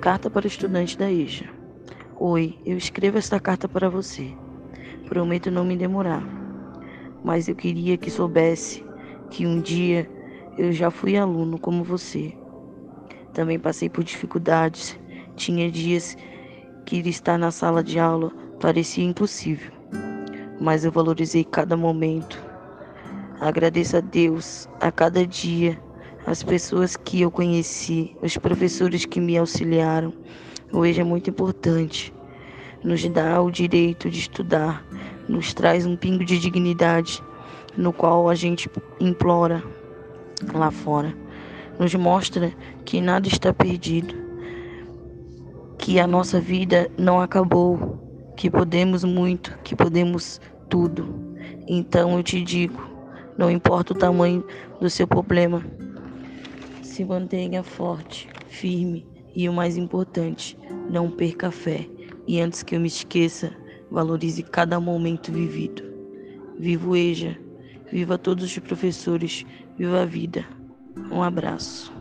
Carta para o estudante da EJA. Oi, eu escrevo esta carta para você. Prometo não me demorar. Mas eu queria que soubesse que um dia eu já fui aluno como você. Também passei por dificuldades. Tinha dias que estar na sala de aula parecia impossível. Mas eu valorizei cada momento. Agradeço a Deus a cada dia as pessoas que eu conheci, os professores que me auxiliaram. Hoje é muito importante. Nos dá o direito de estudar, nos traz um pingo de dignidade, no qual a gente implora lá fora. Nos mostra que nada está perdido, que a nossa vida não acabou, que podemos muito, que podemos tudo. Então eu te digo, não importa o tamanho do seu problema, se mantenha forte, firme e o mais importante, não perca a fé. E antes que eu me esqueça, valorize cada momento vivido. Viva o EJA, viva todos os professores, viva a vida. Um abraço.